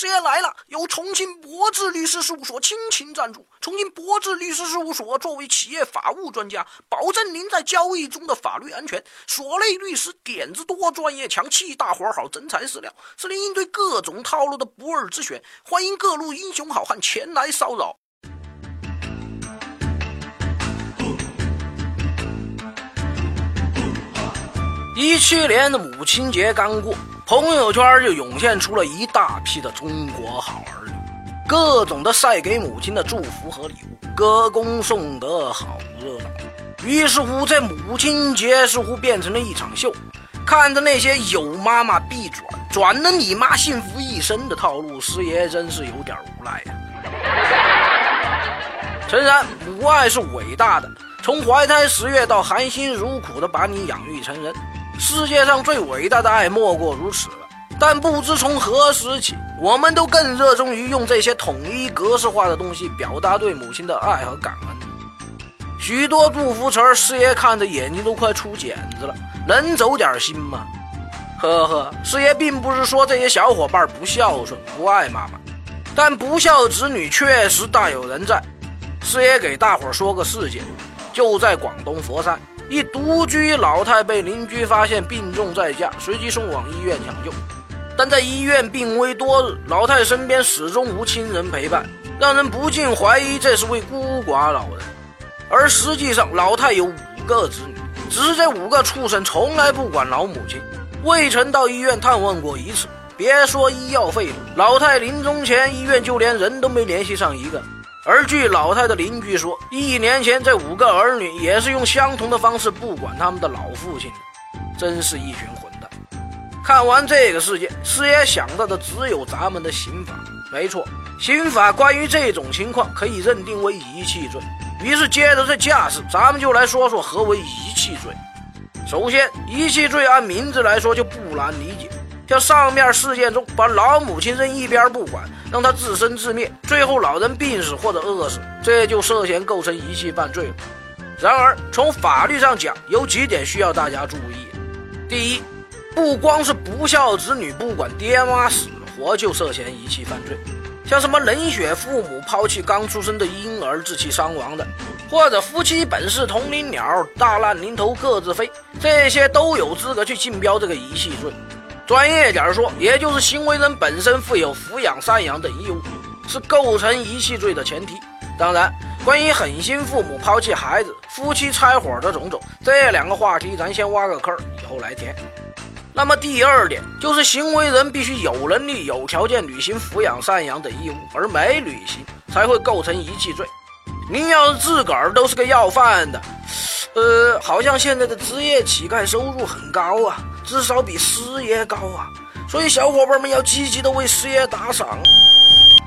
师爷来了，由重庆博智律师事务所倾情赞助。重庆博智律师事务所作为企业法务专家，保证您在交易中的法律安全。所内律师点子多，专业强，气大活好，真材实料，是您应对各种套路的不二之选。欢迎各路英雄好汉前来骚扰。一七年的母亲节刚过。朋友圈就涌现出了一大批的中国好儿女，各种的晒给母亲的祝福和礼物，歌功颂德，好热闹。于是乎，这母亲节似乎变成了一场秀。看着那些有妈妈必转，转了你妈幸福一生的套路，师爷真是有点无奈呀。诚然，母爱是伟大的，从怀胎十月到含辛茹苦的把你养育成人。世界上最伟大的爱莫过如此了，但不知从何时起，我们都更热衷于用这些统一格式化的东西表达对母亲的爱和感恩。许多祝福词儿，师爷看着眼睛都快出茧子了，能走点心吗？呵呵，师爷并不是说这些小伙伴不孝顺、不爱妈妈，但不孝子女确实大有人在。师爷给大伙儿说个事件，就在广东佛山。一独居老太被邻居发现病重在家，随即送往医院抢救。但在医院病危多日，老太身边始终无亲人陪伴，让人不禁怀疑这是位孤寡老人。而实际上，老太有五个子女，只是这五个畜生从来不管老母亲，未曾到医院探望过一次。别说医药费了，老太临终前，医院就连人都没联系上一个。而据老太的邻居说，一年前这五个儿女也是用相同的方式不管他们的老父亲，真是一群混蛋。看完这个事件，师爷想到的只有咱们的刑法。没错，刑法关于这种情况可以认定为遗弃罪。于是接着这架势，咱们就来说说何为遗弃罪。首先，遗弃罪按名字来说就不难理解。像上面事件中，把老母亲扔一边不管，让她自生自灭，最后老人病死或者饿死，这就涉嫌构成遗弃犯罪了。然而，从法律上讲，有几点需要大家注意：第一，不光是不孝子女不管爹妈死活就涉嫌遗弃犯罪，像什么冷血父母抛弃刚出生的婴儿致其伤亡的，或者夫妻本是同林鸟，大难临头各自飞，这些都有资格去竞标这个遗弃罪。专业点说，也就是行为人本身负有抚养、赡养等义务，是构成遗弃罪的前提。当然，关于狠心父母抛弃孩子、夫妻拆伙的种种，这两个话题咱先挖个坑，以后来填。那么第二点就是，行为人必须有能力、有条件履行抚养、赡养等义务，而没履行，才会构成遗弃罪。您要是自个儿都是个要饭的，呃，好像现在的职业乞丐收入很高啊。至少比师爷高啊，所以小伙伴们要积极的为师爷打赏。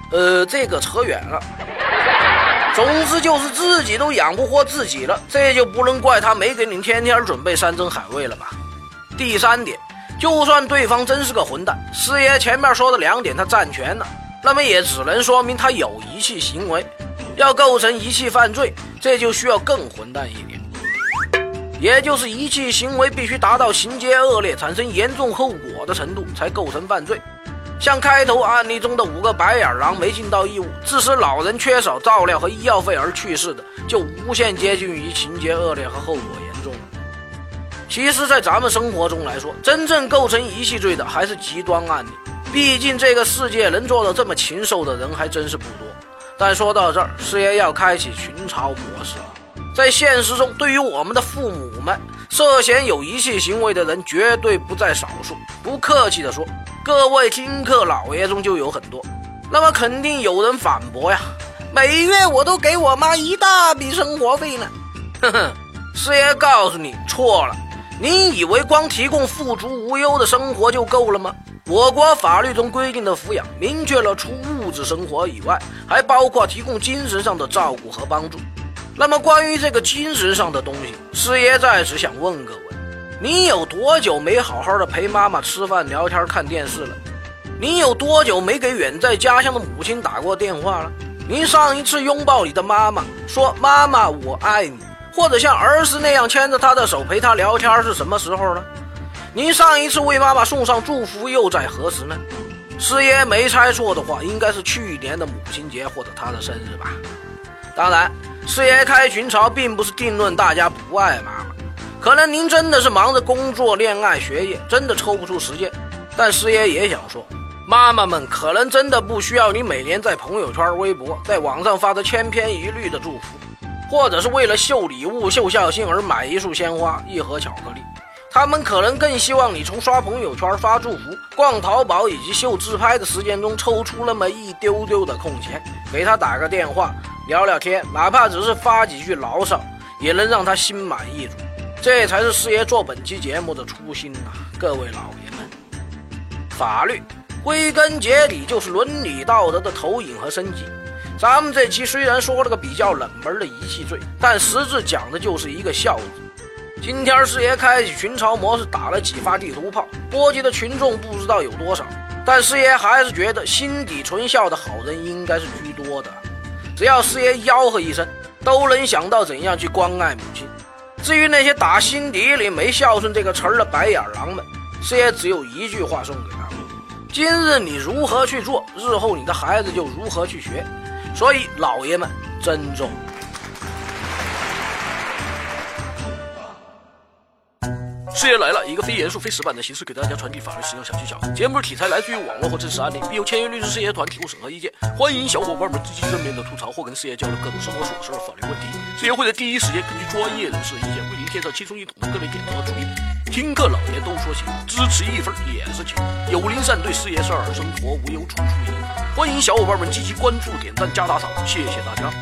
呃，这个扯远了。总之就是自己都养不活自己了，这就不能怪他没给你天天准备山珍海味了吧？第三点，就算对方真是个混蛋，师爷前面说的两点他占全了，那么也只能说明他有遗弃行为，要构成遗弃犯罪，这就需要更混蛋一点。也就是遗弃行为必须达到情节恶劣、产生严重后果的程度，才构成犯罪。像开头案例中的五个白眼狼没尽到义务，致使老人缺少照料和医药费而去世的，就无限接近于情节恶劣和后果严重了。其实，在咱们生活中来说，真正构成遗弃罪的还是极端案例。毕竟这个世界能做到这么禽兽的人还真是不多。但说到这儿，师爷要开启群嘲模式了。在现实中，对于我们的父母们，涉嫌有遗弃行为的人绝对不在少数。不客气地说，各位听课老爷中就有很多。那么肯定有人反驳呀，每月我都给我妈一大笔生活费呢。哼哼，师爷告诉你错了，你以为光提供富足无忧的生活就够了吗？我国法律中规定的抚养，明确了除物质生活以外，还包括提供精神上的照顾和帮助。那么，关于这个精神上的东西，师爷在此想问个问：你有多久没好好的陪妈妈吃饭、聊天、看电视了？你有多久没给远在家乡的母亲打过电话了？您上一次拥抱你的妈妈，说“妈妈，我爱你”，或者像儿时那样牵着她的手陪她聊天是什么时候呢？您上一次为妈妈送上祝福又在何时呢？师爷没猜错的话，应该是去年的母亲节或者她的生日吧。当然，师爷开群嘲并不是定论大家不爱妈妈，可能您真的是忙着工作、恋爱、学业，真的抽不出时间。但师爷也想说，妈妈们可能真的不需要你每年在朋友圈、微博、在网上发的千篇一律的祝福，或者是为了秀礼物、秀孝心而买一束鲜花、一盒巧克力。他们可能更希望你从刷朋友圈、发祝福、逛淘宝以及秀自拍的时间中抽出那么一丢丢的空闲，给他打个电话聊聊天，哪怕只是发几句牢骚，也能让他心满意足。这才是师爷做本期节目的初心呐，各位老爷们。法律归根结底就是伦理道德的投影和升级。咱们这期虽然说了个比较冷门的遗弃罪，但实质讲的就是一个孝字。今天师爷开启群嘲模式，打了几发地图炮，波及的群众不知道有多少。但师爷还是觉得心底纯孝的好人应该是居多的。只要师爷吆喝一声，都能想到怎样去关爱母亲。至于那些打心底里没孝顺这个词儿的白眼狼们，师爷只有一句话送给他们：今日你如何去做，日后你的孩子就如何去学。所以老爷们，珍重。师爷来了，一个非严肃、非死板的形式给大家传递法律实用小技巧。节目题材来自于网络或真实案例，并由签约律师事业团提供审核意见。欢迎小伙伴们积极正面的吐槽或跟师爷交流各种生活琐事法律问题。师爷会在第一时间根据专业人士意见，为您介绍轻松易懂的各类点子和主意。听课老爷都说行，支持一份也是情。有灵善对师爷事儿，生活无忧处处赢。欢迎小伙伴们积极关注、点赞、加打赏，谢谢大家。